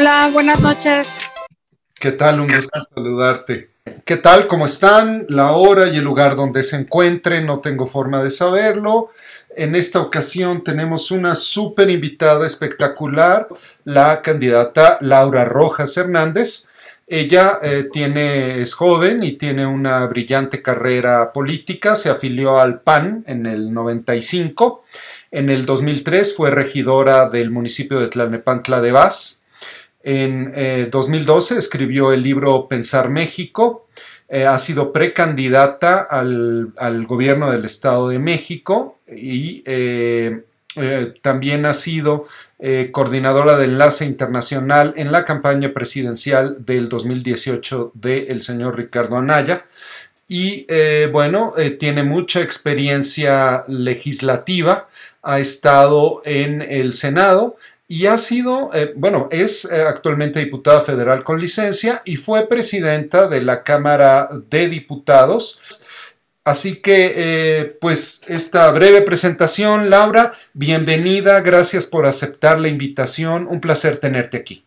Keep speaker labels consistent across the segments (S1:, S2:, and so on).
S1: Hola, buenas noches.
S2: ¿Qué tal? Un gusto saludarte. ¿Qué tal? ¿Cómo están? La hora y el lugar donde se encuentren, no tengo forma de saberlo. En esta ocasión tenemos una súper invitada espectacular, la candidata Laura Rojas Hernández. Ella eh, tiene, es joven y tiene una brillante carrera política. Se afilió al PAN en el 95. En el 2003 fue regidora del municipio de Tlalnepantla de Vaz. En 2012 eh, escribió el libro Pensar México. Eh, ha sido precandidata al, gobierno del Estado de México y también ha sido eh, coordinadora de enlace internacional en la campaña presidencial del 2018 del señor Ricardo Anaya. Y eh, bueno, eh, tiene mucha experiencia legislativa, ha estado en el Senado y ha sido, bueno, es actualmente diputada federal con licencia y fue presidenta de la Cámara de Diputados Así que, eh, pues, esta breve presentación, Laura, bienvenida, gracias por aceptar la invitación, un placer tenerte aquí.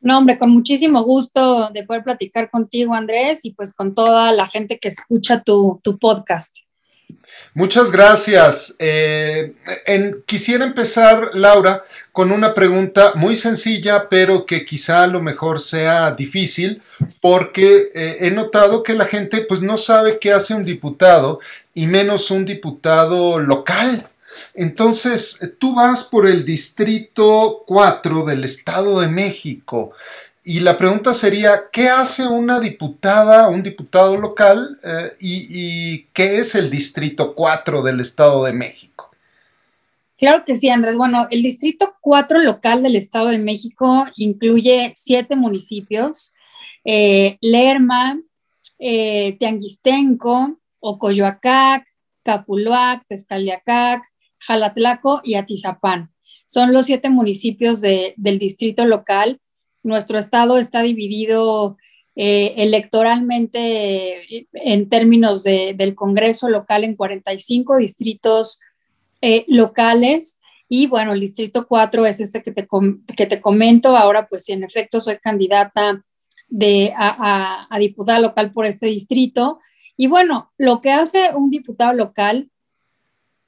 S1: No, hombre, con muchísimo gusto de poder platicar contigo, Andrés, y pues con toda la gente que escucha tu, tu podcast.
S2: Muchas gracias. Eh, quisiera empezar, Laura, con una pregunta muy sencilla, pero que quizá a lo mejor sea difícil, porque eh, he notado que la gente pues no sabe qué hace un diputado, y menos un diputado local. Entonces, tú vas por el distrito 4 del Estado de México. Y la pregunta sería, ¿qué hace una diputada, un diputado local eh, y, qué es el Distrito 4 del Estado de México?
S1: Claro que sí, Andrés. Bueno, el Distrito 4 local del Estado de México incluye siete municipios, eh, Lerma, eh, Tianguistenco, Ocoyoacac, Capuluac, Tezcaliacac, Jalatlaco y Atizapán. Son los siete municipios del distrito local nuestro estado está dividido eh, electoralmente en términos del Congreso local en 45 distritos eh, locales. Y bueno, el distrito 4 es este que te, que te comento. Ahora, pues, en efecto soy candidata de, a, a diputada local por este distrito. Y bueno, lo que hace un diputado local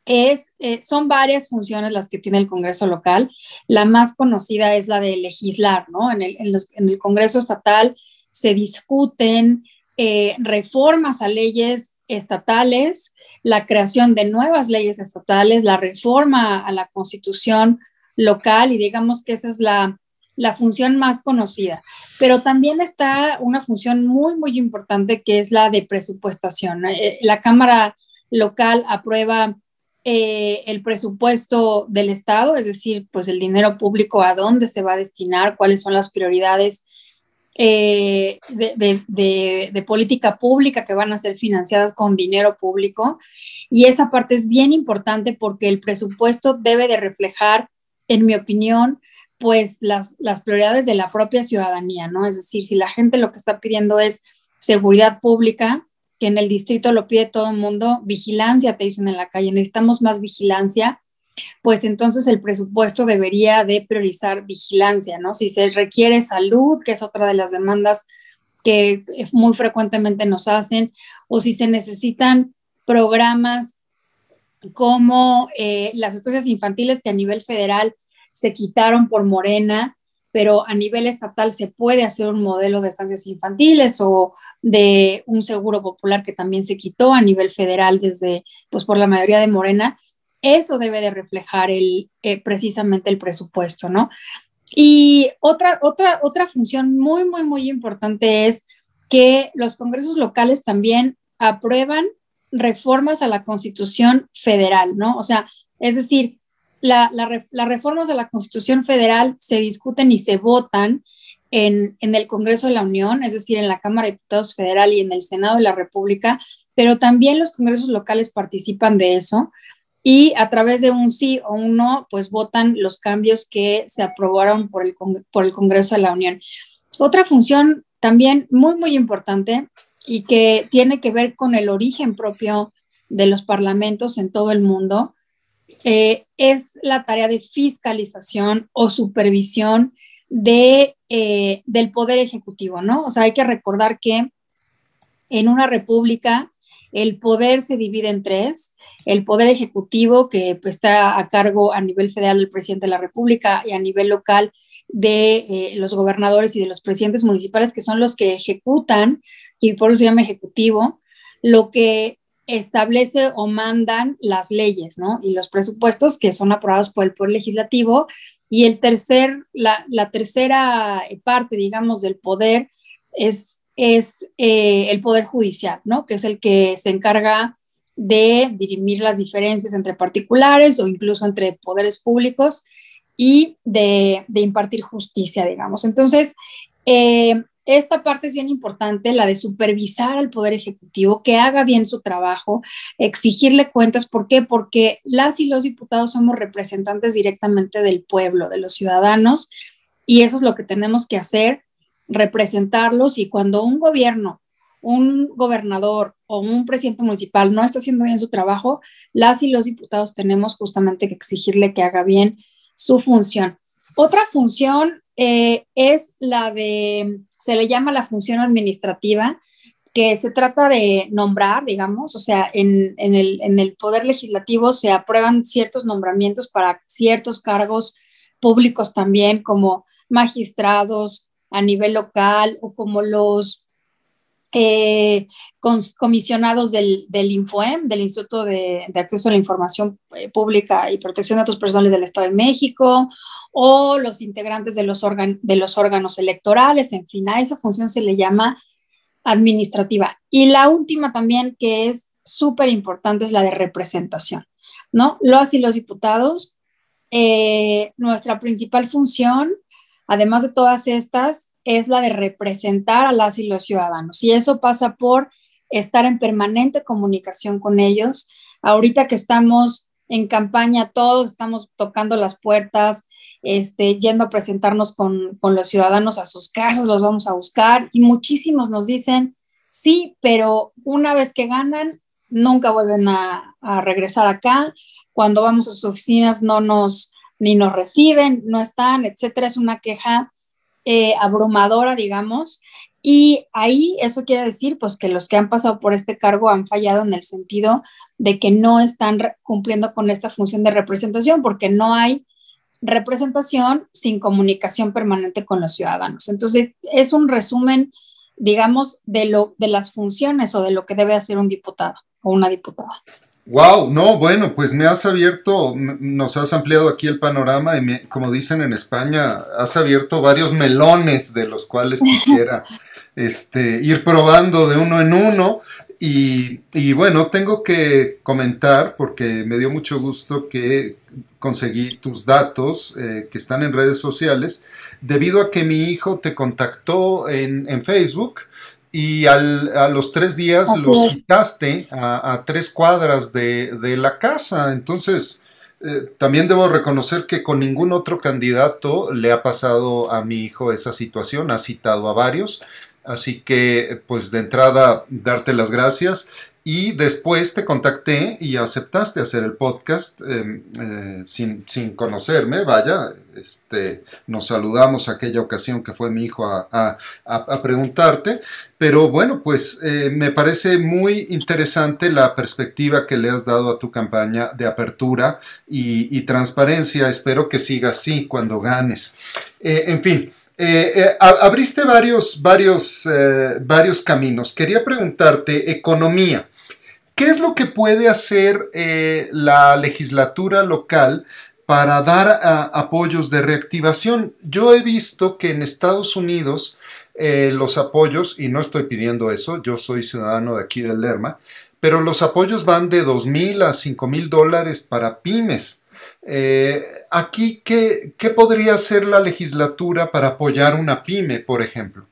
S1: es, eh, son varias funciones las que tiene el Congreso local. La más conocida es la de legislar, ¿no? En el, en el Congreso estatal se discuten eh, reformas a leyes estatales, la creación de nuevas leyes estatales, la reforma a la constitución local y digamos que esa es la, la función más conocida. Pero también está una función muy, muy importante que es la de presupuestación. Eh, la Cámara local aprueba eh, el presupuesto del Estado, es decir, pues el dinero público, a dónde se va a destinar, cuáles son las prioridades eh, de, política pública que van a ser financiadas con dinero público. Y esa parte es bien importante porque el presupuesto debe de reflejar, en mi opinión, pues las, las prioridades de la propia ciudadanía, ¿no? Es decir, si la gente lo que está pidiendo es seguridad pública, que en el distrito lo pide todo el mundo, vigilancia, te dicen en la calle, necesitamos más vigilancia, pues entonces el presupuesto debería de priorizar vigilancia, ¿no? Si se requiere salud, que es otra de las demandas que muy frecuentemente nos hacen, o si se necesitan programas como eh, las estancias infantiles que a nivel federal se quitaron por Morena, pero a nivel estatal se puede hacer un modelo de estancias infantiles o de un seguro popular que también se quitó a nivel federal desde, pues por la mayoría de Morena, eso debe de reflejar el, eh, precisamente el presupuesto, ¿no? Y otra, otra, otra función muy, muy, muy importante es que los congresos locales también aprueban reformas a la constitución federal, ¿no? O sea, es decir, las reformas a la constitución federal se discuten y se votan en, el Congreso de la Unión, es decir, en la Cámara de Diputados Federal y en el Senado de la República, pero también los congresos locales participan de eso y a través de un sí o un no, pues votan los cambios que se aprobaron por el Congreso de la Unión. Otra función también muy, muy importante y que tiene que ver con el origen propio de los parlamentos en todo el mundo, eh, es la tarea de fiscalización o supervisión de, eh, del poder ejecutivo, ¿no? O sea, hay que recordar que en una república el poder se divide en tres, el poder ejecutivo que pues, está a cargo a nivel federal del presidente de la república y a nivel local de eh, los gobernadores y de los presidentes municipales que son los que ejecutan, y por eso se llama ejecutivo, lo que establece o mandan las leyes, ¿no? Y los presupuestos que son aprobados por el Poder Legislativo. Y el tercer, la, tercera parte, digamos, del poder es, eh, el Poder Judicial, ¿no? Que es el que se encarga de dirimir las diferencias entre particulares o incluso entre poderes públicos y de, impartir justicia, digamos. Entonces, eh, esta parte es bien importante, la de supervisar al Poder Ejecutivo, que haga bien su trabajo, exigirle cuentas. ¿Por qué? Porque las y los diputados somos representantes directamente del pueblo, de los ciudadanos, y eso es lo que tenemos que hacer, representarlos. Y cuando un gobierno, un gobernador o un presidente municipal no está haciendo bien su trabajo, las y los diputados tenemos justamente que exigirle que haga bien su función. Otra función eh, es la de, se le llama la función administrativa, que se trata de nombrar, digamos, o sea, en, el, en el Poder Legislativo se aprueban ciertos nombramientos para ciertos cargos públicos también, como magistrados a nivel local o como los eh, comisionados del, del, INFOEM, del Instituto de, Acceso a la Información eh, Pública y Protección de Datos Personales del Estado de México, o los integrantes de los, órganos electorales, en fin, a esa función se le llama administrativa. Y la última también, que es súper importante, es la de representación, ¿no? Los los diputados, eh, nuestra principal función, además de todas estas, es la de representar a las y los ciudadanos. Y eso pasa por estar en permanente comunicación con ellos. Ahorita que estamos en campaña, todos estamos tocando las puertas, este, yendo a presentarnos con, los ciudadanos a sus casas, los vamos a buscar y muchísimos nos dicen, sí, pero una vez que ganan, nunca vuelven a, a regresar acá. Cuando vamos a sus oficinas no nos, ni nos reciben, no están, etcétera. Es una queja eh, abrumadora, digamos. Y ahí eso quiere decir pues que los que han pasado por este cargo han fallado en el sentido de que no están cumpliendo con esta función de representación porque no hay representación sin comunicación permanente con los ciudadanos. Entonces, es un resumen, digamos, de, lo, de las funciones o de lo que debe hacer un diputado o una diputada.
S2: Wow, no, bueno, pues me has abierto, nos has ampliado aquí el panorama y como dicen en España, has abierto varios melones de los cuales quisiera este, ir probando de uno en uno. Y, y, bueno, tengo que comentar, porque me dio mucho gusto que conseguí tus datos eh, que están en redes sociales, debido a que mi hijo te contactó en, en Facebook y al, a los tres días lo citaste a, tres cuadras de, de, la casa. Entonces, eh, también debo reconocer que con ningún otro candidato le ha pasado a mi hijo esa situación, ha citado a varios. Así que, pues de entrada, darte las gracias y después te contacté y aceptaste hacer el podcast em, eh, sin, conocerme, vaya, este, nos saludamos aquella ocasión que fue mi hijo a, preguntarte, pero bueno, pues eh, me parece muy interesante la perspectiva que le has dado a tu campaña de apertura y, transparencia, espero que siga así cuando ganes. Eh, en fin. abriste varios, varios, varios caminos. Quería preguntarte, economía. ¿Qué es lo que puede hacer eh, la legislatura local para dar apoyos de reactivación? Yo he visto que en Estados Unidos eh, los apoyos, y no estoy pidiendo eso, yo soy ciudadano de aquí del Lerma, pero los apoyos van de dos mil a cinco mil dólares para pymes. Eh, aquí, ¿qué, ¿qué podría hacer la legislatura para apoyar una pyme, por ejemplo?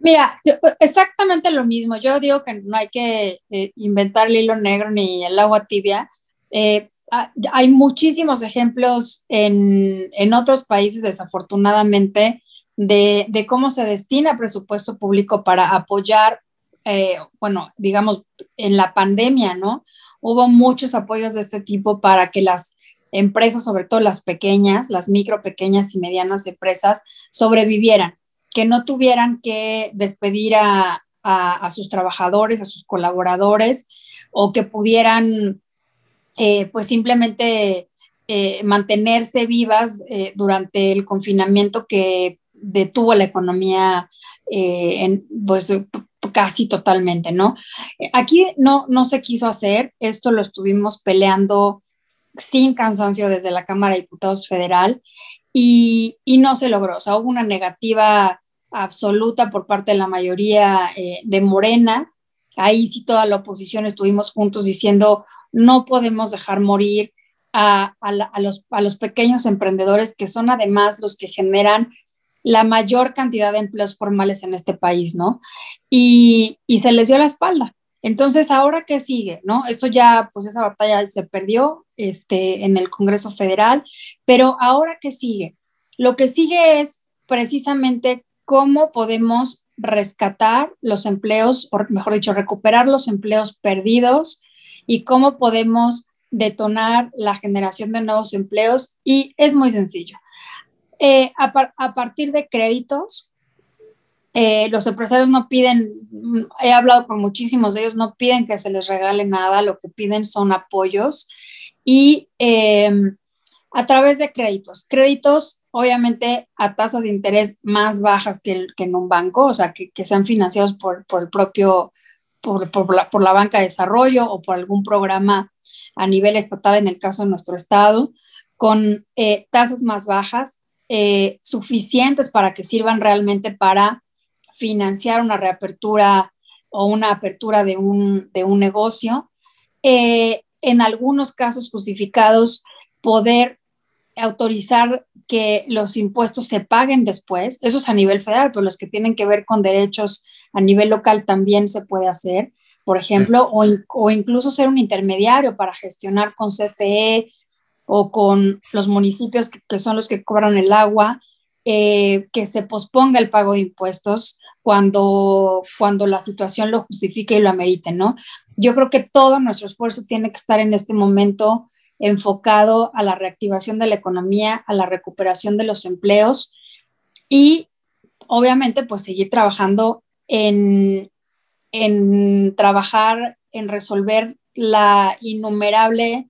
S1: Mira, exactamente lo mismo. Yo digo que no hay que eh, inventar el hilo negro ni el agua tibia. Eh, hay muchísimos ejemplos en, otros países, desafortunadamente, de, cómo se destina presupuesto público para apoyar, eh, bueno, digamos, en la pandemia, ¿no? Hubo muchos apoyos de este tipo para que las empresas, sobre todo las pequeñas, las micro, pequeñas y medianas empresas, sobrevivieran, que no tuvieran que despedir a, sus trabajadores, a sus colaboradores, o que pudieran eh, pues simplemente eh, mantenerse vivas eh, durante el confinamiento que detuvo la economía en, pues casi totalmente, ¿no? Aquí no, no se quiso hacer, esto lo estuvimos peleando sin cansancio desde la Cámara de Diputados Federal y, no se logró. O sea, hubo una negativa absoluta por parte de la mayoría eh, de Morena. Ahí sí toda la oposición estuvimos juntos diciendo no podemos dejar morir a, los, pequeños emprendedores que son además los que generan la mayor cantidad de empleos formales en este país, ¿no? Y se les dio la espalda. Entonces, ¿ahora qué sigue? ¿No? Esto ya, pues esa batalla se perdió este, en el Congreso Federal, pero ¿ahora qué sigue? Lo que sigue es precisamente cómo podemos rescatar los empleos, o mejor dicho, recuperar los empleos perdidos y cómo podemos detonar la generación de nuevos empleos. Y es muy sencillo. Eh, a partir de créditos, eh, los empresarios no piden, he hablado con muchísimos de ellos, no piden que se les regale nada, lo que piden son apoyos y em, a través de créditos. Créditos, obviamente, a tasas de interés más bajas que, en un banco, o sea, que, sean financiados por, el propio, por, la, banca de desarrollo o por algún programa a nivel estatal, en el caso de nuestro estado, con eh, tasas más bajas, eh, suficientes para que sirvan realmente para financiar una reapertura o una apertura de un, negocio. Eh, en algunos casos justificados, poder autorizar que los impuestos se paguen después, eso es a nivel federal, pero los que tienen que ver con derechos a nivel local también se puede hacer, por ejemplo, o, incluso ser un intermediario para gestionar con CFE o con los municipios que, son los que cobran el agua, eh, que se posponga el pago de impuestos cuando, cuando la situación lo justifique y lo amerite, ¿no? Yo creo que todo nuestro esfuerzo tiene que estar en este momento enfocado a la reactivación de la economía, a la recuperación de los empleos y obviamente pues seguir trabajando en, en trabajar, en resolver la innumerable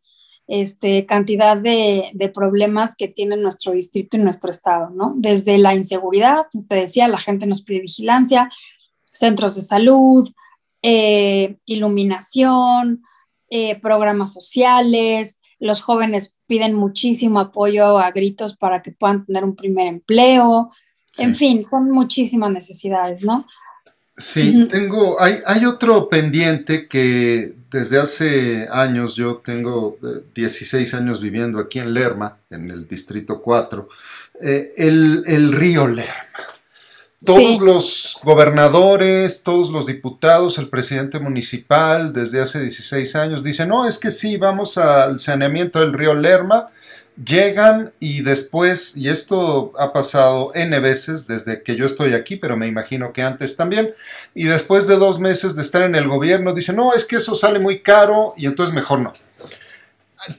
S1: este, cantidad de, problemas que tiene nuestro distrito y nuestro estado, ¿no? Desde la inseguridad, te decía, la gente nos pide vigilancia, centros de salud, eh, iluminación, eh, programas sociales, los jóvenes piden muchísimo apoyo a gritos para que puedan tener un primer empleo, en fin, son muchísimas necesidades, ¿no?
S2: Sí, tengo, hay, hay otro pendiente que desde hace años, yo tengo 16 eh, años viviendo aquí en Lerma, en el Distrito 4, eh, el, río Lerma. Todos los gobernadores, todos los diputados, el presidente municipal, desde hace 16 años, dicen, no, es que sí, vamos al saneamiento del río Lerma, llegan y después, y esto ha pasado N veces desde que yo estoy aquí, pero me imagino que antes también, y después de dos meses de estar en el gobierno, dicen, no, es que eso sale muy caro y entonces mejor no.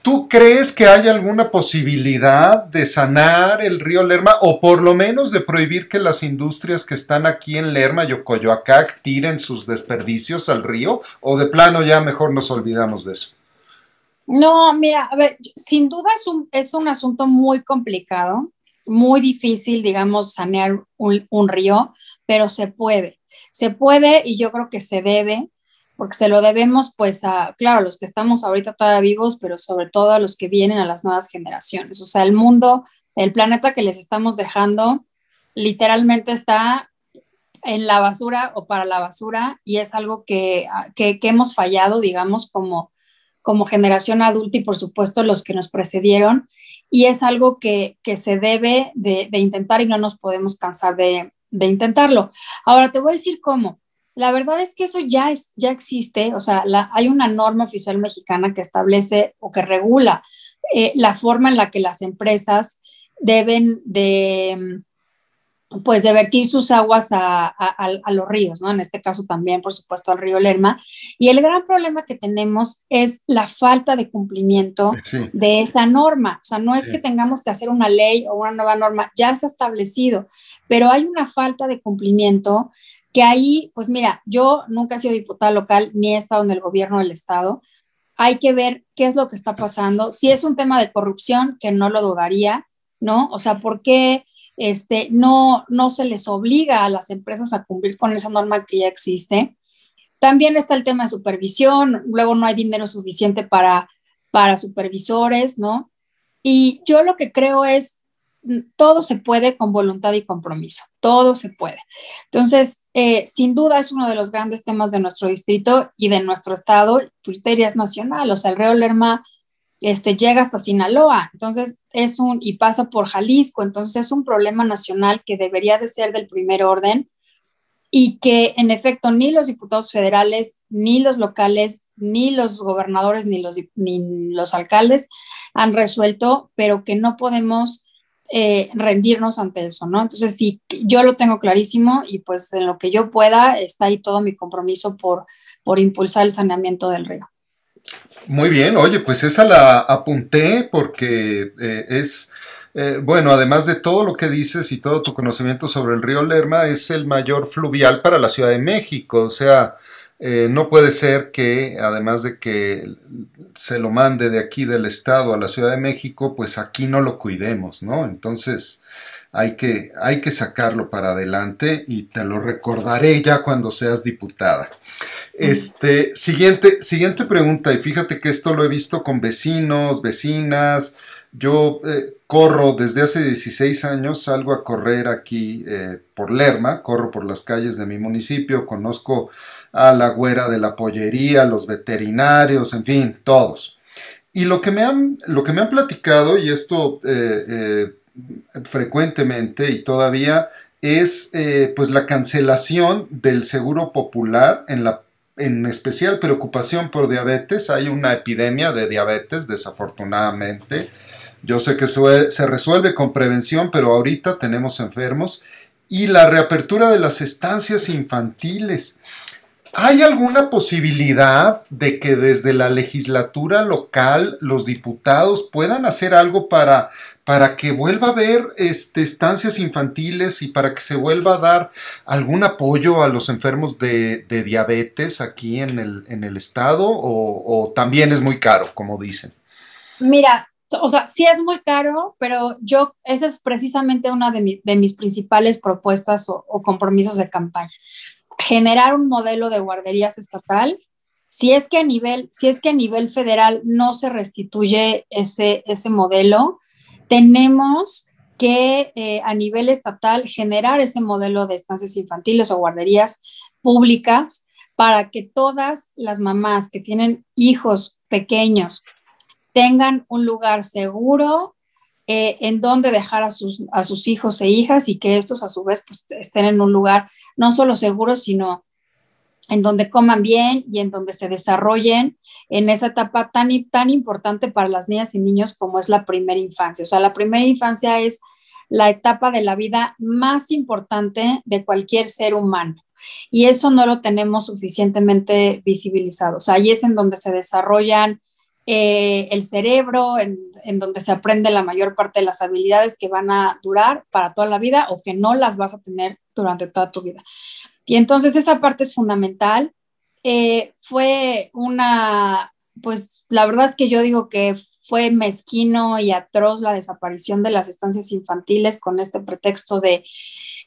S2: ¿Tú crees que hay alguna posibilidad de sanar el río Lerma o por lo menos de prohibir que las industrias que están aquí en Lerma y Ocoyoacac tiren sus desperdicios al río? ¿O de plano ya mejor nos olvidamos de eso?
S1: No, mira, a ver, sin duda es un, es un asunto muy complicado, muy difícil, digamos, sanear un, río, pero se puede. Se puede y yo creo que se debe, porque se lo debemos, pues, a, claro, a los que estamos ahorita todavía vivos, pero sobre todo a los que vienen a las nuevas generaciones. O sea, el mundo, el planeta que les estamos dejando, literalmente está en la basura o para la basura y es algo que, que hemos fallado, digamos, como como generación adulta y por supuesto los que nos precedieron. Y es algo que, se debe de, intentar y no nos podemos cansar de, intentarlo. Ahora te voy a decir cómo. La verdad es que eso ya, es, ya existe, o sea, hay una norma oficial mexicana que establece o que regula eh, la forma en la que las empresas deben de pues de vertir sus aguas a, los ríos, ¿no? En este caso también, por supuesto, al río Lerma. Y el gran problema que tenemos es la falta de cumplimiento de esa norma. O sea, no es que tengamos que hacer una ley o una nueva norma, ya está establecido, pero hay una falta de cumplimiento que ahí, pues mira, yo nunca he sido diputada local ni he estado en el gobierno del estado. Hay que ver qué es lo que está pasando. Si es un tema de corrupción, que no lo dudaría, ¿no? O sea, ¿por qué? Este, no, no se les obliga a las empresas a cumplir con esa norma que ya existe. También está el tema de supervisión, luego no hay dinero suficiente para, para supervisores, ¿no? Y yo lo que creo es, mm, todo se puede con voluntad y compromiso, todo se puede. Entonces, eh, sin duda es uno de los grandes temas de nuestro distrito y de nuestro estado, es nacional, o sea, el Río Lerma este, llega hasta Sinaloa, entonces es un, y pasa por Jalisco, entonces es un problema nacional que debería de ser del primer orden y que en efecto ni los diputados federales, ni los locales, ni los gobernadores, ni los, ni los alcaldes han resuelto, pero que no podemos eh, rendirnos ante eso, ¿no? Entonces sí, yo lo tengo clarísimo y pues en lo que yo pueda está ahí todo mi compromiso por, por impulsar el saneamiento del río.
S2: Muy bien, oye, pues esa la apunté porque eh, es, eh, bueno, además de todo lo que dices y todo tu conocimiento sobre el río Lerma, es el mayor fluvial para la Ciudad de México, o sea, eh, no puede ser que, además de que se lo mande de aquí del Estado a la Ciudad de México, pues aquí no lo cuidemos, ¿no? Entonces, hay que, hay que sacarlo para adelante y te lo recordaré ya cuando seas diputada. Este, siguiente, siguiente pregunta, y fíjate que esto lo he visto con vecinos, vecinas. Yo eh, corro desde hace 16 años, salgo a correr aquí eh, por Lerma, corro por las calles de mi municipio, conozco a la güera de la pollería, los veterinarios, en fin, todos. Y lo que me han, lo que me han platicado, y esto eh, frecuentemente y todavía, es pues la cancelación del seguro popular en la en especial preocupación por diabetes. Hay una epidemia de diabetes, desafortunadamente. Yo sé que se resuelve con prevención, pero ahorita tenemos enfermos. Y la reapertura de las estancias infantiles. ¿Hay alguna posibilidad de que desde la legislatura local los diputados puedan hacer algo para para que vuelva a haber este, estancias infantiles y para que se vuelva a dar algún apoyo a los enfermos de, diabetes aquí en el, en el estado o, también es muy caro, como dicen?
S1: Mira, o sea, sí es muy caro, pero yo, esa es precisamente una de, mis principales propuestas o, o, compromisos de campaña. Generar un modelo de guarderías estatal. Si es que a nivel, si es que a nivel federal no se restituye ese, ese modelo, tenemos que eh, a nivel estatal generar ese modelo de estancias infantiles o guarderías públicas para que todas las mamás que tienen hijos pequeños tengan un lugar seguro eh, en donde dejar a sus, a sus hijos e hijas y que estos a su vez pues, estén en un lugar no solo seguro, sino en donde coman bien y en donde se desarrollen en esa etapa tan, tan importante para las niñas y niños como es la primera infancia. O sea, la primera infancia es la etapa de la vida más importante de cualquier ser humano. Y eso no lo tenemos suficientemente visibilizado. O sea, ahí es en donde se desarrollan eh, el cerebro, en, en, donde se aprende la mayor parte de las habilidades que van a durar para toda la vida o que no las vas a tener durante toda tu vida. Y entonces esa parte es fundamental. Eh, fue una, pues la verdad es que yo digo que fue mezquino y atroz la desaparición de las estancias infantiles con este pretexto de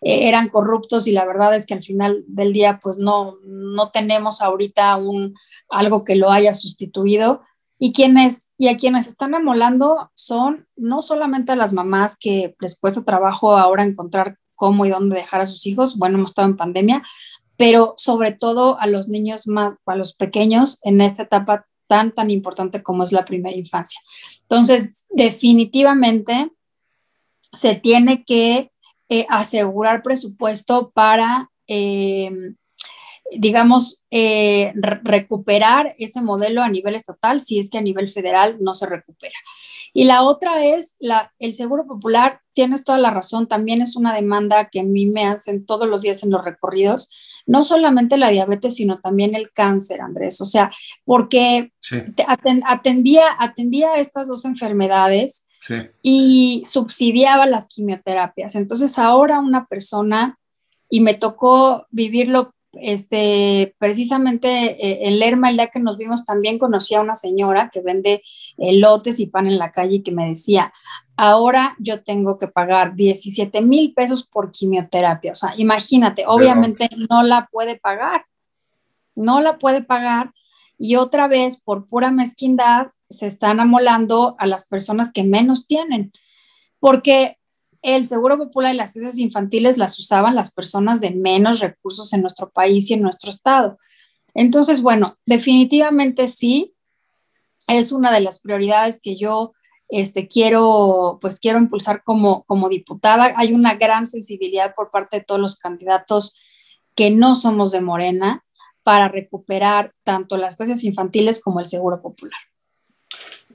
S1: eh, eran corruptos y la verdad es que al final del día pues no, no tenemos ahorita un, algo que lo haya sustituido. Y, quienes, y a quienes están amolando son no solamente a las mamás que les cuesta trabajo ahora encontrar cómo y dónde dejar a sus hijos. Bueno, hemos estado en pandemia, pero sobre todo a los niños más, a los pequeños en esta etapa tan, tan importante como es la primera infancia. Entonces, definitivamente se tiene que eh, asegurar presupuesto para, eh, digamos, eh, recuperar ese modelo a nivel estatal si es que a nivel federal no se recupera. Y la otra es la, el Seguro Popular, tienes toda la razón, también es una demanda que a mí me hacen todos los días en los recorridos, no solamente la diabetes, sino también el cáncer, Andrés. O sea, porque atendía, atendía a estas dos enfermedades y subsidiaba las quimioterapias. Entonces ahora una persona, y me tocó vivirlo este, precisamente eh, en Lerma, el día que nos vimos, también conocí a una señora que vende lotes y pan en la calle y que me decía, ahora yo tengo que pagar 17 mil pesos por quimioterapia. O sea, imagínate, obviamente no la puede pagar, no la puede pagar. Y otra vez, por pura mezquindad, se están amolando a las personas que menos tienen. Porque el Seguro Popular y las ciencias infantiles las usaban las personas de menos recursos en nuestro país y en nuestro estado. Entonces, bueno, definitivamente sí, es una de las prioridades que yo este, quiero, pues quiero impulsar como, como diputada. Hay una gran sensibilidad por parte de todos los candidatos que no somos de Morena para recuperar tanto las estancias infantiles como el Seguro Popular.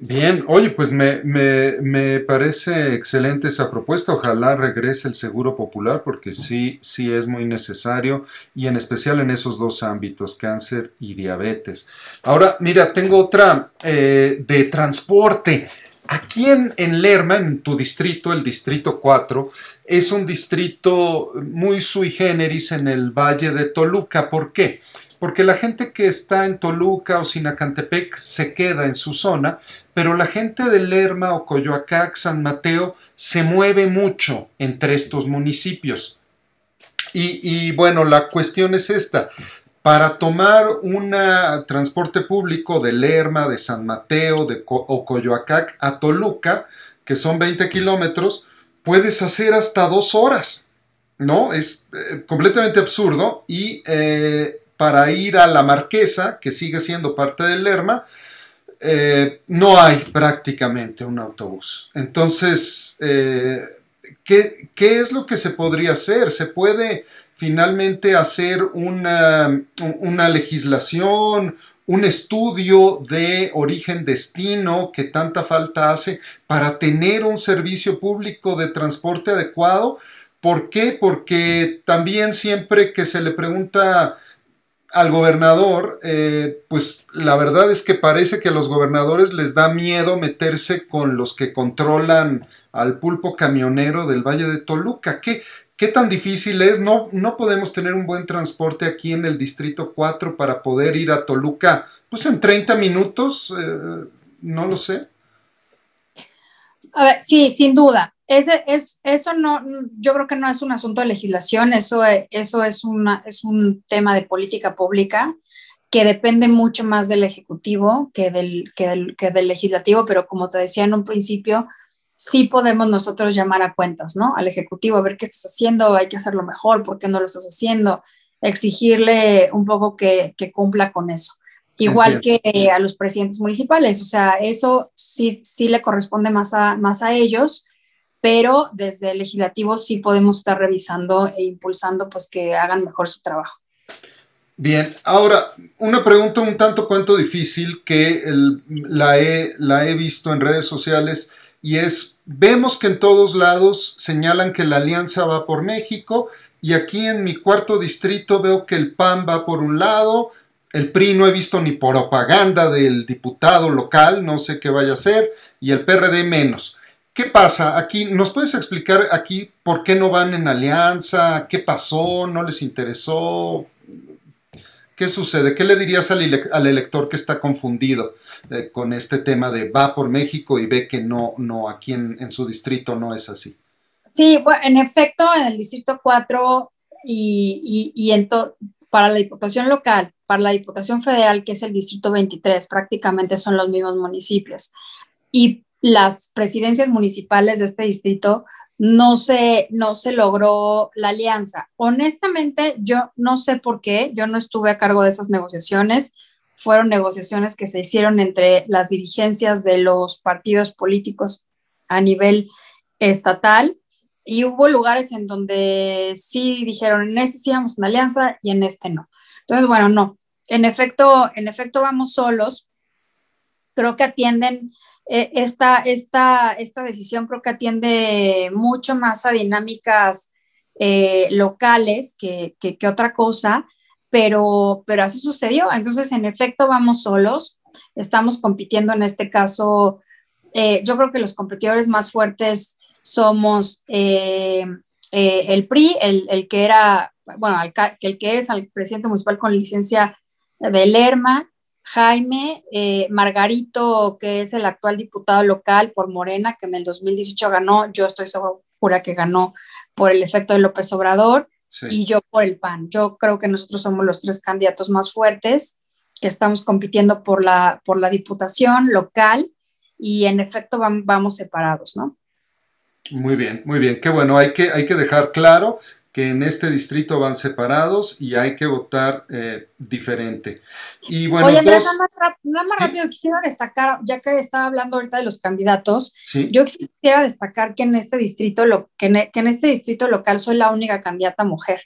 S2: Bien, oye, pues me, me, parece excelente esa propuesta. Ojalá regrese el seguro popular porque sí, sí es muy necesario y en especial en esos dos ámbitos, cáncer y diabetes. Ahora, mira, tengo otra eh, de transporte. Aquí en, en, Lerma, en tu distrito, el distrito 4, es un distrito muy sui generis en el Valle de Toluca. ¿Por qué? Porque la gente que está en Toluca o Sinacantepec se queda en su zona, pero la gente de Lerma o Coyoacac, San Mateo, se mueve mucho entre estos municipios. Y, bueno, la cuestión es esta. Para tomar un transporte público de Lerma, de San Mateo de o Coyoacac a Toluca, que son 20 kilómetros, puedes hacer hasta dos horas. ¿No? Es eh, completamente absurdo y eh, para ir a la Marquesa, que sigue siendo parte del Lerma, eh, no hay prácticamente un autobús. Entonces, eh, ¿qué, es lo que se podría hacer? ¿Se puede finalmente hacer una, una legislación, un estudio de origen-destino que tanta falta hace para tener un servicio público de transporte adecuado? ¿Por qué? Porque también siempre que se le pregunta al gobernador, eh, pues la verdad es que parece que a los gobernadores les da miedo meterse con los que controlan al pulpo camionero del Valle de Toluca. ¿Qué, qué tan difícil es? No, no podemos tener un buen transporte aquí en el Distrito 4 para poder ir a Toluca, pues en 30 minutos, eh, no lo sé.
S1: Sí, sin duda. Ese, es, eso no, yo creo que no es un asunto de legislación, eso, eso es, una, es un tema de política pública que depende mucho más del Ejecutivo que del, que del, que del Legislativo, pero como te decía en un principio, sí podemos nosotros llamar a cuentas, ¿no? Al Ejecutivo, a ver qué estás haciendo, hay que hacerlo mejor, ¿por qué no lo estás haciendo? Exigirle un poco que, que cumpla con eso. Igual que a los presidentes municipales, o sea, eso sí, sí le corresponde más a, más a ellos pero desde el legislativo sí podemos estar revisando e impulsando pues que hagan mejor su trabajo.
S2: Bien, ahora una pregunta un tanto cuanto difícil que la, he, la he visto en redes sociales y es, vemos que en todos lados señalan que la alianza va por México y aquí en mi cuarto distrito veo que el PAN va por un lado, el PRI no he visto ni propaganda del diputado local, no sé qué vaya a ser, y el PRD menos. ¿Qué pasa aquí? ¿Nos puedes explicar aquí por qué no van en alianza? ¿Qué pasó? ¿No les interesó? ¿Qué sucede? ¿Qué le dirías al, elector que está confundido eh, con este tema de va por México y ve que no, no aquí en, su distrito no es así?
S1: Sí, bueno, en efecto, en el distrito 4 y, y, y para la diputación local, para la diputación federal, que es el distrito 23, prácticamente son los mismos municipios. Y las presidencias municipales de este distrito no se, no se logró la alianza. Honestamente, yo no sé por qué, yo no estuve a cargo de esas negociaciones. Fueron negociaciones que se hicieron entre las dirigencias de los partidos políticos a nivel estatal y hubo lugares en donde sí dijeron, en este sí vamos una alianza y en este no. Entonces, bueno, no. En efecto, en efecto vamos solos. Creo que atienden esta, esta, esta decisión creo que atiende mucho más a dinámicas eh, locales que, que, otra cosa, pero, pero así sucedió. Entonces, en efecto, vamos solos, estamos compitiendo en este caso, eh, yo creo que los competidores más fuertes somos el PRI, el, el, que era, bueno, el, el que es el presidente municipal con licencia de Lerma, Jaime eh, Margarito, que es el actual diputado local por Morena, que en el 2018 ganó, yo estoy segura que ganó por el efecto de López Obrador, y yo por el PAN. Yo creo que nosotros somos los tres candidatos más fuertes que estamos compitiendo por la, por la diputación local y en efecto vamos separados, ¿no?
S2: Muy bien, muy bien. Qué bueno, hay que, hay que dejar claro que en este distrito van separados y hay que votar eh, diferente. Y bueno,
S1: Oye, nada, más, rápido quisiera destacar, ya que estaba hablando ahorita de los candidatos, yo quisiera destacar que en este distrito, lo, que, en, este distrito local soy la única candidata mujer.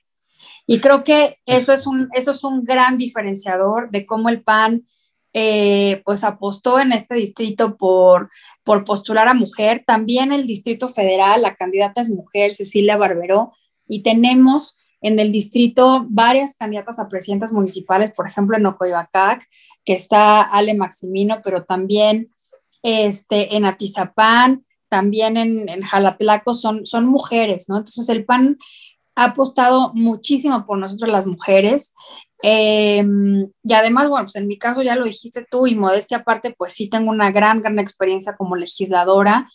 S1: Y creo que eso es un, eso es un gran diferenciador de cómo el PAN eh, pues apostó en este distrito por, por postular a mujer. También el Distrito Federal, la candidata es mujer, Cecilia Barberó, y tenemos en el distrito varias candidatas a presidentas municipales, por ejemplo en Ocoyoacac, que está Ale Maximino, pero también este, en Atizapán, también en, en Jalatlaco, son, son mujeres, ¿no? Entonces el PAN ha apostado muchísimo por nosotros las mujeres. Em, y además, bueno, pues en mi caso ya lo dijiste tú y modestia aparte, pues sí tengo una gran, gran experiencia como legisladora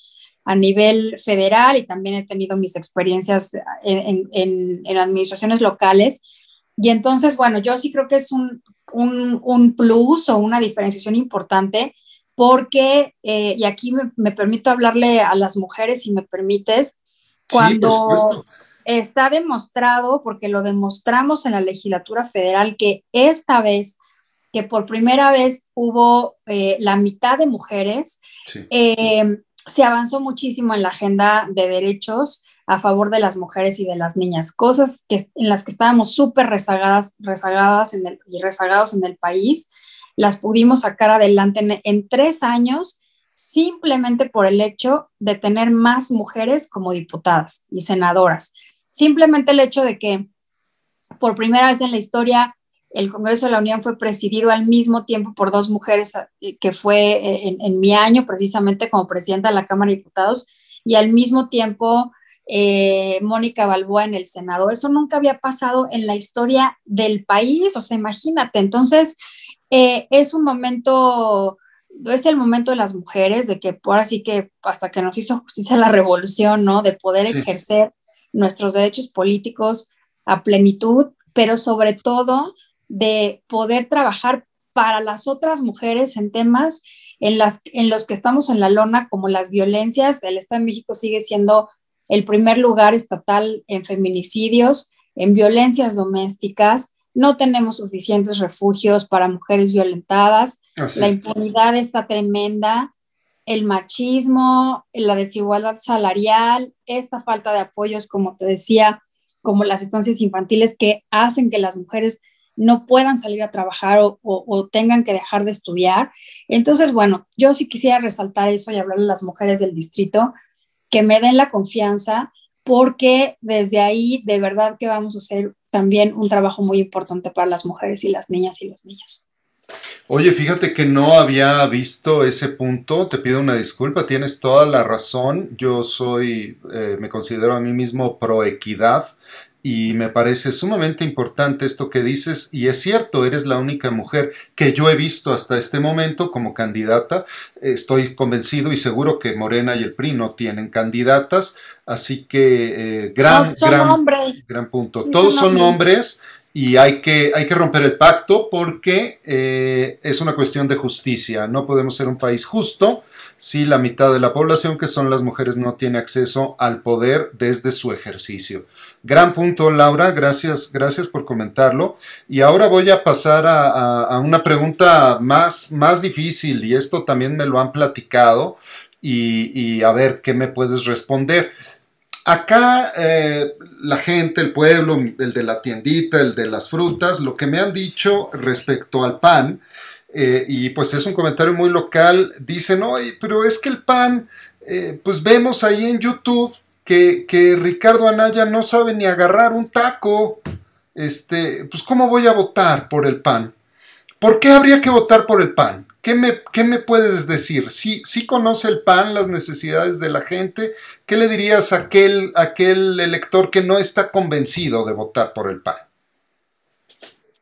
S1: a nivel federal y también he tenido mis experiencias en, en, administraciones locales. Y entonces, bueno, yo sí creo que es un, un, un plus o una diferenciación importante porque, eh, y aquí me, me, permito hablarle a las mujeres, si me permites, cuando está demostrado, porque lo demostramos en la legislatura federal, que esta vez que por primera vez hubo eh, la mitad de mujeres, sí. eh, se avanzó muchísimo en la agenda de derechos a favor de las mujeres y de las niñas, cosas que, en las que estábamos súper rezagadas, rezagadas en el, y rezagados en el país, las pudimos sacar adelante en, en tres años simplemente por el hecho de tener más mujeres como diputadas y senadoras. Simplemente el hecho de que por primera vez en la historia el Congreso de la Unión fue presidido al mismo tiempo por dos mujeres, eh, que fue eh, en, mi año precisamente como presidenta de la Cámara de Diputados, y al mismo tiempo eh, Mónica Balboa en el Senado. Eso nunca había pasado en la historia del país, o sea, imagínate. Entonces, es un momento, es el momento de las mujeres, de que por así que hasta que nos hizo justicia la revolución, ¿no? De poder ejercer nuestros derechos políticos a plenitud, pero sobre todo de poder trabajar para las otras mujeres en temas en, las, en los que estamos en la lona, como las violencias. El Estado de México sigue siendo el primer lugar estatal en feminicidios, en violencias domésticas. No tenemos suficientes refugios para mujeres violentadas. la impunidad está tremenda. El machismo, la desigualdad salarial, esta falta de apoyos, como te decía, como las estancias infantiles que hacen que las mujeres no puedan salir a trabajar o, tengan que dejar de estudiar. Entonces, bueno, yo sí quisiera resaltar eso y hablarle a las mujeres del distrito que me den la confianza porque desde ahí de verdad que vamos a hacer también un trabajo muy importante para las mujeres y las niñas y los niños.
S2: Oye, fíjate que no había visto ese punto, te pido una disculpa, tienes toda la razón, yo soy, eh, me considero a mí mismo pro equidad y me parece sumamente importante esto que dices y es cierto, eres la única mujer que yo he visto hasta este momento como candidata. Estoy convencido y seguro que Morena y el PRI no tienen candidatas, así que eh, gran, gran, gran punto. Todos son hombres y hay que, hay que romper el pacto porque eh, es una cuestión de justicia. No podemos ser un país justo si la mitad de la población, que son las mujeres, no tiene acceso al poder desde su ejercicio. Gran punto, Laura, gracias, gracias por comentarlo. Y ahora voy a pasar a, una pregunta más, más difícil, y esto también me lo han platicado, y, a ver qué me puedes responder. Acá eh, la gente, el pueblo, el de la tiendita, el de las frutas, lo que me han dicho respecto al pan eh, y pues es un comentario muy local, dicen, oye, pero es que el PAN, eh, pues vemos ahí en YouTube que, que, Ricardo Anaya no sabe ni agarrar un taco, este, pues ¿cómo voy a votar por el PAN? ¿Por qué habría que votar por el PAN? ¿Qué me, qué me puedes decir? Si ¿Sí, conoce el PAN las necesidades de la gente, ¿qué le dirías a aquel, a aquel elector que no está convencido de votar por el PAN?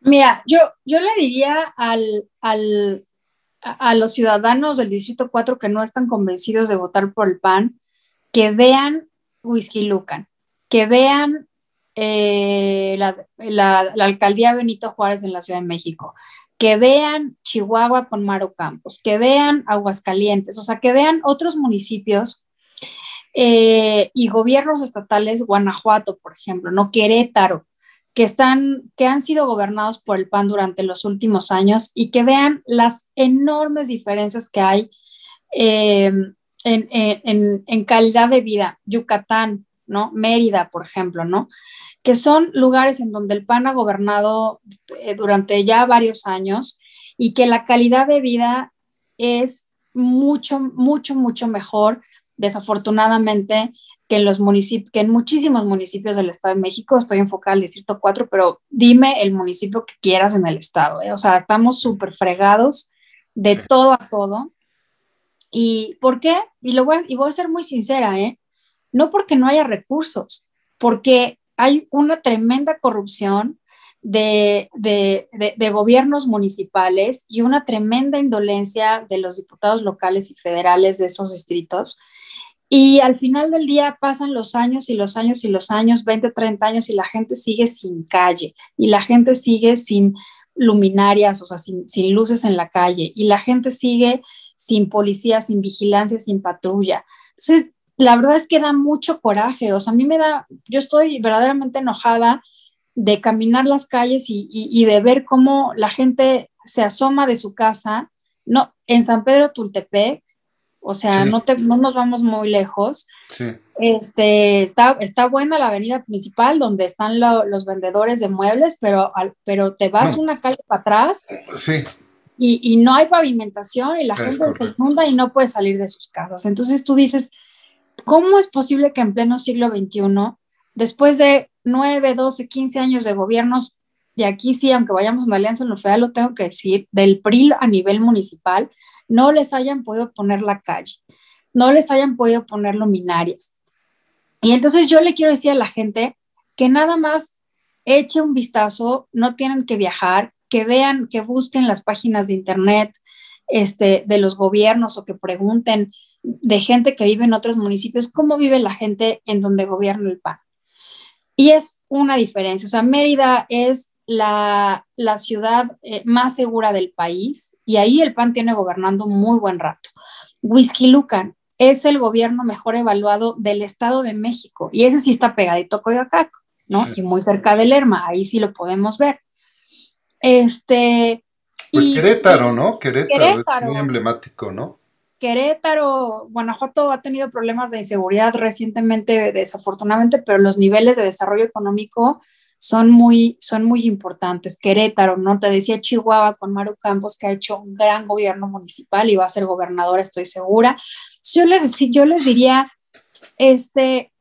S1: Mira, yo, yo le diría al, al, a los ciudadanos del Distrito 4 que no están convencidos de votar por el PAN, que vean Whisky Lucan, que vean eh, la, la, alcaldía Benito Juárez en la Ciudad de México, que vean Chihuahua con Maro Campos, que vean Aguascalientes, o sea, que vean otros municipios eh, y gobiernos estatales, Guanajuato, por ejemplo, no Querétaro, que, están, que han sido gobernados por el PAN durante los últimos años y que vean las enormes diferencias que hay eh, en, en, calidad de vida. Yucatán, ¿no? Mérida, por ejemplo, ¿no? Que son lugares en donde el PAN ha gobernado eh, durante ya varios años y que la calidad de vida es mucho, mucho, mucho mejor, desafortunadamente, que en los municipios, que en muchísimos municipios del Estado de México, estoy enfocada al Distrito 4, pero dime el municipio que quieras en el Estado, ¿eh? o sea, estamos súper fregados de todo a todo. ¿Y por qué? Y, lo voy a, y voy a ser muy sincera, ¿eh? No porque no haya recursos, porque hay una tremenda corrupción de, de, de, de, gobiernos municipales y una tremenda indolencia de los diputados locales y federales de esos distritos y al final del día pasan los años y los años y los años, 20, 30 años, y la gente sigue sin calle, y la gente sigue sin luminarias, o sea, sin, luces en la calle, y la gente sigue sin policía, sin vigilancia, sin patrulla. Entonces, la verdad es que da mucho coraje, o sea, a mí me da, yo estoy verdaderamente enojada de caminar las calles y de ver cómo la gente se asoma de su casa, no, en San Pedro Tultepec, o sea, sí. no, te, no, nos vamos muy lejos.
S2: Sí.
S1: Este, está, está buena la avenida principal donde están lo, los vendedores de muebles, pero, al, pero te vas una calle para atrás
S2: sí.
S1: y, y, no hay pavimentación y la es gente correcto. se inunda y no puede salir de sus casas. Entonces tú dices, ¿cómo es posible que en pleno siglo XXI, después de 9, 12, 15 años de gobiernos, y aquí sí, aunque vayamos en alianza en lo federal, lo tengo que decir, del PRI a nivel municipal, no les hayan podido poner la calle, no les hayan podido poner luminarias. Y entonces yo le quiero decir a la gente que nada más eche un vistazo, no tienen que viajar, que vean, que busquen las páginas de internet este, de los gobiernos o que pregunten de gente que vive en otros municipios cómo vive la gente en donde gobierna el PAN. Y es una diferencia. O sea, Mérida es la, la ciudad eh, más segura del país y ahí el PAN tiene gobernando muy buen rato. Whisky Lucan es el gobierno mejor evaluado del Estado de México y ese sí está pegadito a Coyoacán, ¿no? Sí. Y muy cerca de Lerma, ahí sí lo podemos ver. Este.
S2: Pues y, Querétaro, ¿no? Querétaro, Querétaro, es muy emblemático, ¿no?
S1: Querétaro, Guanajuato ha tenido problemas de inseguridad recientemente, desafortunadamente, pero los niveles de desarrollo económico son muy, son muy importantes. Querétaro, ¿no? Te decía Chihuahua con Maru Campos, que ha hecho un gran gobierno municipal y va a ser gobernadora, estoy segura. Yo les, yo les diría, este,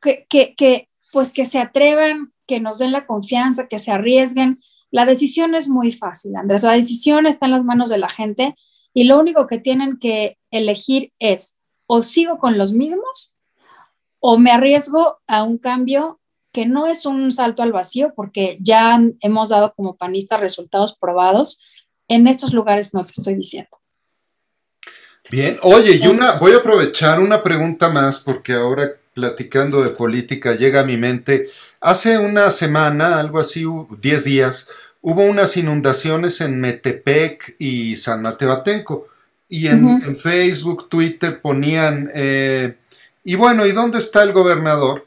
S1: que, que, que, pues que se atrevan, que nos den la confianza, que se arriesguen. La decisión es muy fácil, Andrés. La decisión está en las manos de la gente y lo único que tienen que elegir es o sigo con los mismos o me arriesgo a un cambio que no es un salto al vacío porque ya hemos dado como panistas resultados probados. En estos lugares no te estoy diciendo.
S2: Bien, oye, y una, voy a aprovechar una pregunta más porque ahora platicando de política llega a mi mente. Hace una semana, algo así, 10 días, hubo unas inundaciones en Metepec y San Mateo Atenco. Y en, uh -huh. en Facebook, Twitter ponían, eh, y bueno, ¿y dónde está el gobernador?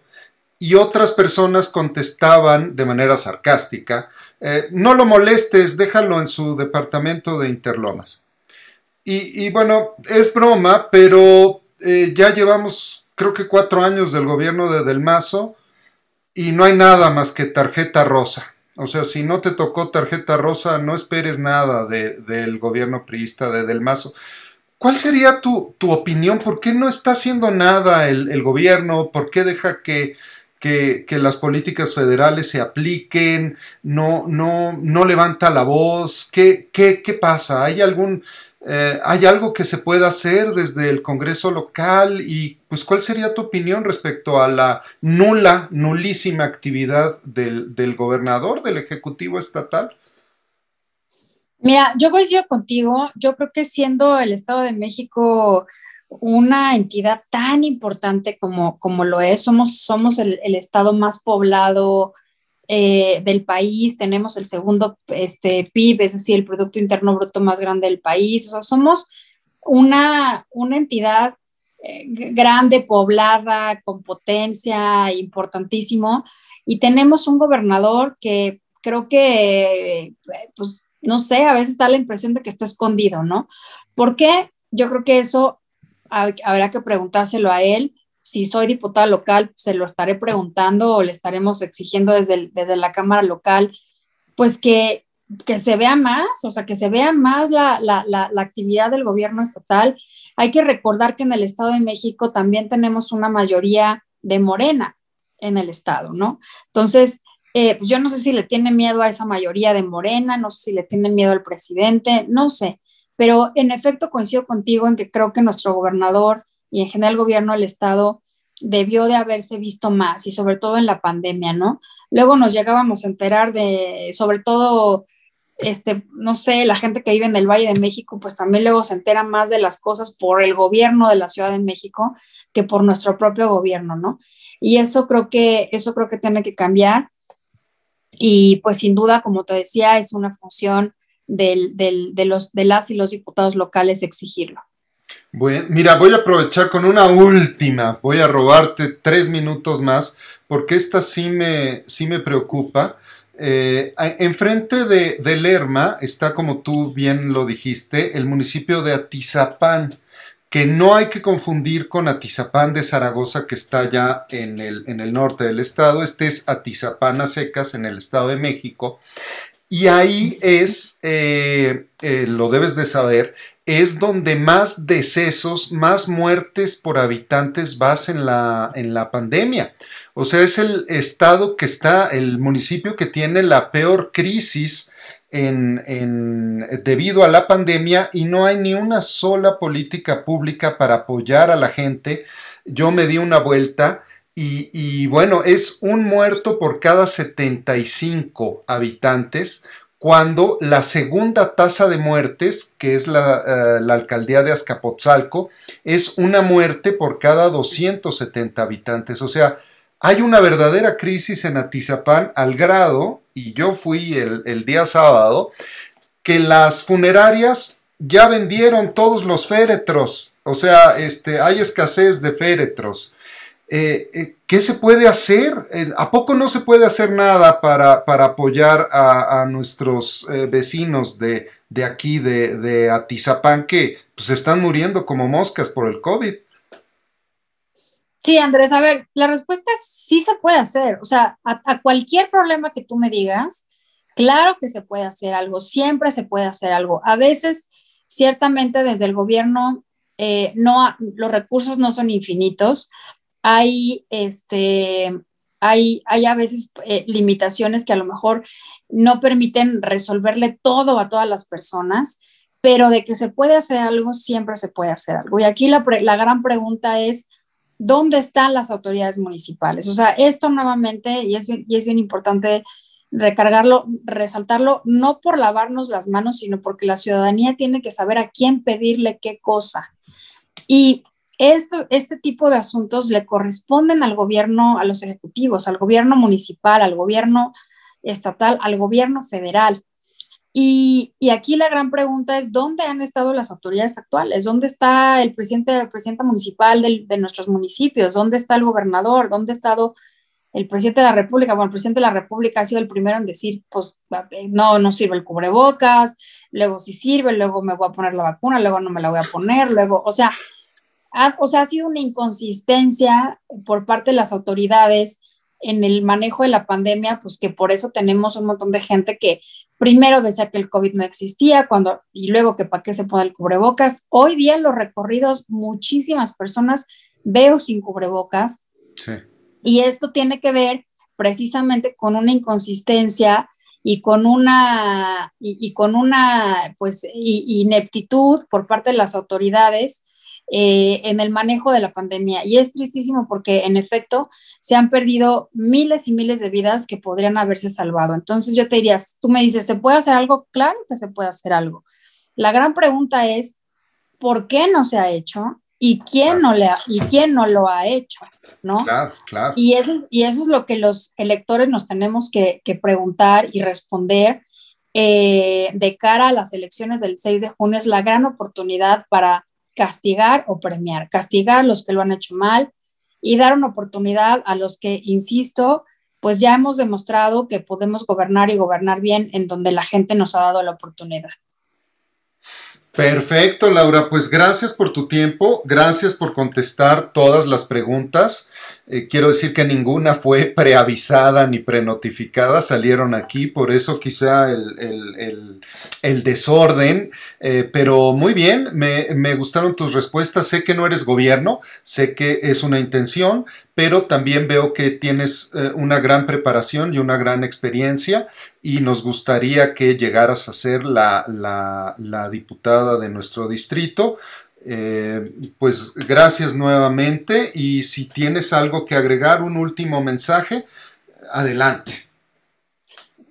S2: Y otras personas contestaban de manera sarcástica, eh, no lo molestes, déjalo en su departamento de Interlomas. Y, bueno, es broma, pero eh, ya llevamos creo que cuatro años del gobierno de Del Mazo y no hay nada más que tarjeta rosa. O sea, si no te tocó tarjeta rosa, no esperes nada del gobierno priista de Del Mazo. ¿Cuál sería tu, tu, opinión? ¿Por qué no está haciendo nada el gobierno? ¿Por qué deja que, que, que, las políticas federales se apliquen? ¿No, no, no levanta la voz? ¿Qué, qué, qué pasa? ¿Hay algún eh, ¿Hay algo que se pueda hacer desde el Congreso local? Y pues, ¿cuál sería tu opinión respecto a la nula, nulísima actividad del, del gobernador, del Ejecutivo Estatal?
S1: Mira, yo coincido contigo. Yo creo que siendo el Estado de México una entidad tan importante como, como lo es, somos, somos el, estado más poblado, eh, del país, tenemos el segundo este, PIB, es decir, el Producto Interno Bruto más grande del país, o sea, somos una, una entidad eh, grande, poblada, con potencia, importantísimo, y tenemos un gobernador que creo que, pues, no sé, a veces da la impresión de que está escondido, ¿no? ¿Por qué? Yo creo que eso habrá que preguntárselo a él si soy diputada local, se lo estaré preguntando o le estaremos exigiendo desde, desde la Cámara local, pues que, que se vea más, o sea, que se vea más la, la, la, actividad del gobierno estatal. Hay que recordar que en el Estado de México también tenemos una mayoría de Morena en el Estado, ¿no? Entonces, eh, pues yo no sé si le tiene miedo a esa mayoría de Morena, no sé si le tiene miedo al presidente, no sé, pero en efecto coincido contigo en que creo que nuestro gobernador y en general el gobierno del Estado debió de haberse visto más y sobre todo en la pandemia, ¿no? Luego nos llegábamos a enterar de, sobre todo, este, no sé, la gente que vive en el Valle de México, pues también luego se entera más de las cosas por el gobierno de la Ciudad de México que por nuestro propio gobierno, ¿no? Y eso creo que, eso creo que tiene que cambiar. Y pues sin duda, como te decía, es una función del, de, los, de las y los diputados locales exigirlo
S2: mira, voy a aprovechar con una última. Voy a robarte tres minutos más porque esta sí me, sí me preocupa. Eh, enfrente de, de, Lerma está, como tú bien lo dijiste, el municipio de Atizapán, que no hay que confundir con Atizapán de Zaragoza, que está ya en el, en el norte del estado. Este es Atizapán a secas, en el estado de México. Y ahí es, eh, eh, lo debes de saber, es donde más decesos, más muertes por habitantes vas en la, en la pandemia. O sea, es el estado que está, el municipio que tiene la peor crisis en, en, debido a la pandemia y no hay ni una sola política pública para apoyar a la gente. Yo me di una vuelta y, bueno, es un muerto por cada 75 habitantes, cuando la segunda tasa de muertes, que es la, eh, alcaldía de Azcapotzalco, es una muerte por cada 270 habitantes. O sea, hay una verdadera crisis en Atizapán al grado, y yo fui el, el día sábado, que las funerarias ya vendieron todos los féretros. O sea, este, hay escasez de féretros. Eh, eh, ¿Qué se puede hacer? ¿A poco no se puede hacer nada para, para apoyar a, nuestros eh, vecinos de, de aquí, de, de, Atizapán, que pues están muriendo como moscas por el COVID?
S1: Sí, Andrés, a ver, la respuesta es sí se puede hacer. O sea, a, cualquier problema que tú me digas, claro que se puede hacer algo, siempre se puede hacer algo. A veces, ciertamente, desde el gobierno, no, los recursos no son infinitos hay, este, hay, hay a veces eh, limitaciones que a lo mejor no permiten resolverle todo a todas las personas, pero de que se puede hacer algo, siempre se puede hacer algo. Y aquí la, gran pregunta es, ¿dónde están las autoridades municipales? O sea, esto nuevamente, y es y es bien importante recargarlo, resaltarlo, no por lavarnos las manos, sino porque la ciudadanía tiene que saber a quién pedirle qué cosa. Y este tipo de asuntos le corresponden al gobierno, a los ejecutivos, al gobierno municipal, al gobierno estatal, al gobierno federal. Y, aquí la gran pregunta es, ¿dónde han estado las autoridades actuales? ¿Dónde está el presidente, presidenta municipal de nuestros municipios? ¿Dónde está el gobernador? ¿Dónde ha estado el presidente de la República? Bueno, el presidente de la República ha sido el primero en decir, pues no, no sirve el cubrebocas, luego sí sirve, luego me voy a poner la vacuna, luego no me la voy a poner, luego, o sea, o sea, ha sido una inconsistencia por parte de las autoridades en el manejo de la pandemia, pues que por eso tenemos un montón de gente que primero decía que el COVID no existía, cuando, y luego que para qué se pone el cubrebocas. Hoy día los recorridos, muchísimas personas veo sin cubrebocas. Sí. Y esto tiene que ver precisamente con una inconsistencia y con una, y, con una pues, ineptitud por parte de las autoridades eh, en el manejo de la pandemia. Y es tristísimo porque, en efecto, se han perdido miles y miles de vidas que podrían haberse salvado. Entonces yo te diría, tú me dices, ¿se puede hacer algo? Claro que se puede hacer algo. La gran pregunta es, ¿por qué no se ha hecho? ¿Y quién, no, le y quién no lo ha hecho? ¿no?
S2: Claro, claro.
S1: Y eso, y eso es lo que los electores nos tenemos que, preguntar y responder eh, de cara a las elecciones del 6 de junio. Es la gran oportunidad para castigar o premiar, castigar a los que lo han hecho mal y dar una oportunidad a los que, insisto, pues ya hemos demostrado que podemos gobernar y gobernar bien en donde la gente nos ha dado la oportunidad.
S2: Perfecto, Laura. Pues gracias por tu tiempo, gracias por contestar todas las preguntas. Eh, quiero decir que ninguna fue preavisada ni prenotificada, salieron aquí, por eso quizá el, desorden, eh, pero muy bien, me, me, gustaron tus respuestas, sé que no eres gobierno, sé que es una intención, pero también veo que tienes eh, una gran preparación y una gran experiencia y nos gustaría que llegaras a ser la, la diputada de nuestro distrito. Eh, pues gracias nuevamente y si tienes algo que agregar, un último mensaje, adelante.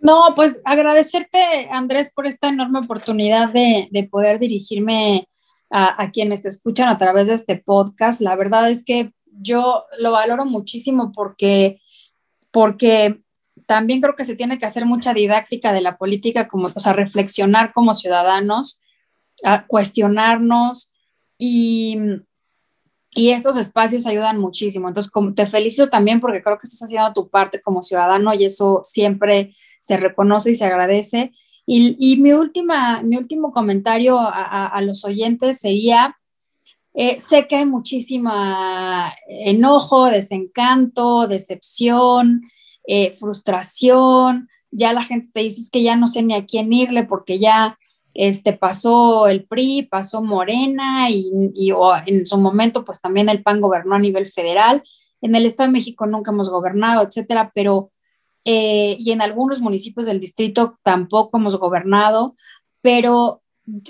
S1: No, pues agradecerte, Andrés, por esta enorme oportunidad de, poder dirigirme a, quienes te escuchan a través de este podcast. La verdad es que yo lo valoro muchísimo porque, porque también creo que se tiene que hacer mucha didáctica de la política, como, o sea, reflexionar como ciudadanos, cuestionarnos, y, y estos espacios ayudan muchísimo. Entonces, te felicito también porque creo que estás haciendo tu parte como ciudadano y eso siempre se reconoce y se agradece. Y, y mi, última, mi último comentario a, a, los oyentes sería, eh, sé que hay muchísima enojo, desencanto, decepción, eh, frustración, ya la gente te dice que ya no sé ni a quién irle porque ya este, pasó el PRI, pasó Morena y, en su momento pues también el PAN gobernó a nivel federal. En el Estado de México nunca hemos gobernado, etcétera, pero eh, y en algunos municipios del distrito tampoco hemos gobernado, pero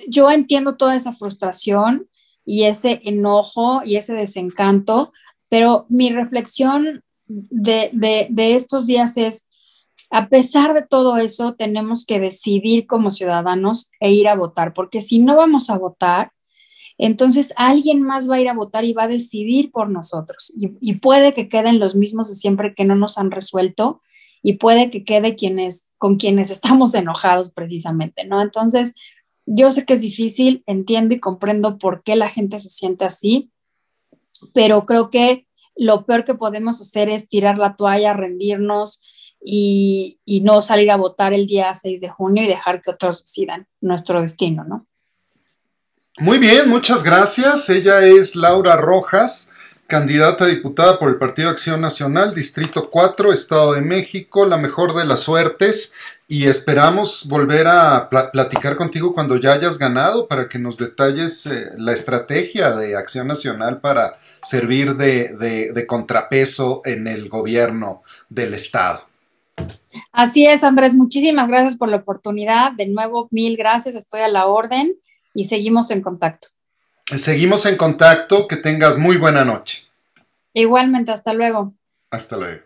S1: yo entiendo toda esa frustración y ese enojo y ese desencanto, pero mi reflexión de, de estos días es, a pesar de todo eso, tenemos que decidir como ciudadanos e ir a votar, porque si no vamos a votar, entonces alguien más va a ir a votar y va a decidir por nosotros. Y, puede que queden los mismos de siempre que no nos han resuelto y puede que quede quienes, con quienes estamos enojados precisamente, ¿no? Entonces, yo sé que es difícil, entiendo y comprendo por qué la gente se siente así, pero creo que lo peor que podemos hacer es tirar la toalla, rendirnos, y, no salir a votar el día 6 de junio y dejar que otros decidan nuestro destino, ¿no?
S2: Muy bien, muchas gracias. Ella es Laura Rojas, candidata a diputada por el Partido Acción Nacional, Distrito 4, Estado de México, la mejor de las suertes y esperamos volver a platicar contigo cuando ya hayas ganado para que nos detalles eh, la estrategia de Acción Nacional para servir de contrapeso en el gobierno del Estado.
S1: Así es, Andrés, muchísimas gracias por la oportunidad. De nuevo, mil gracias, estoy a la orden y seguimos en contacto.
S2: Seguimos en contacto, que tengas muy buena noche.
S1: Igualmente, hasta luego.
S2: Hasta luego.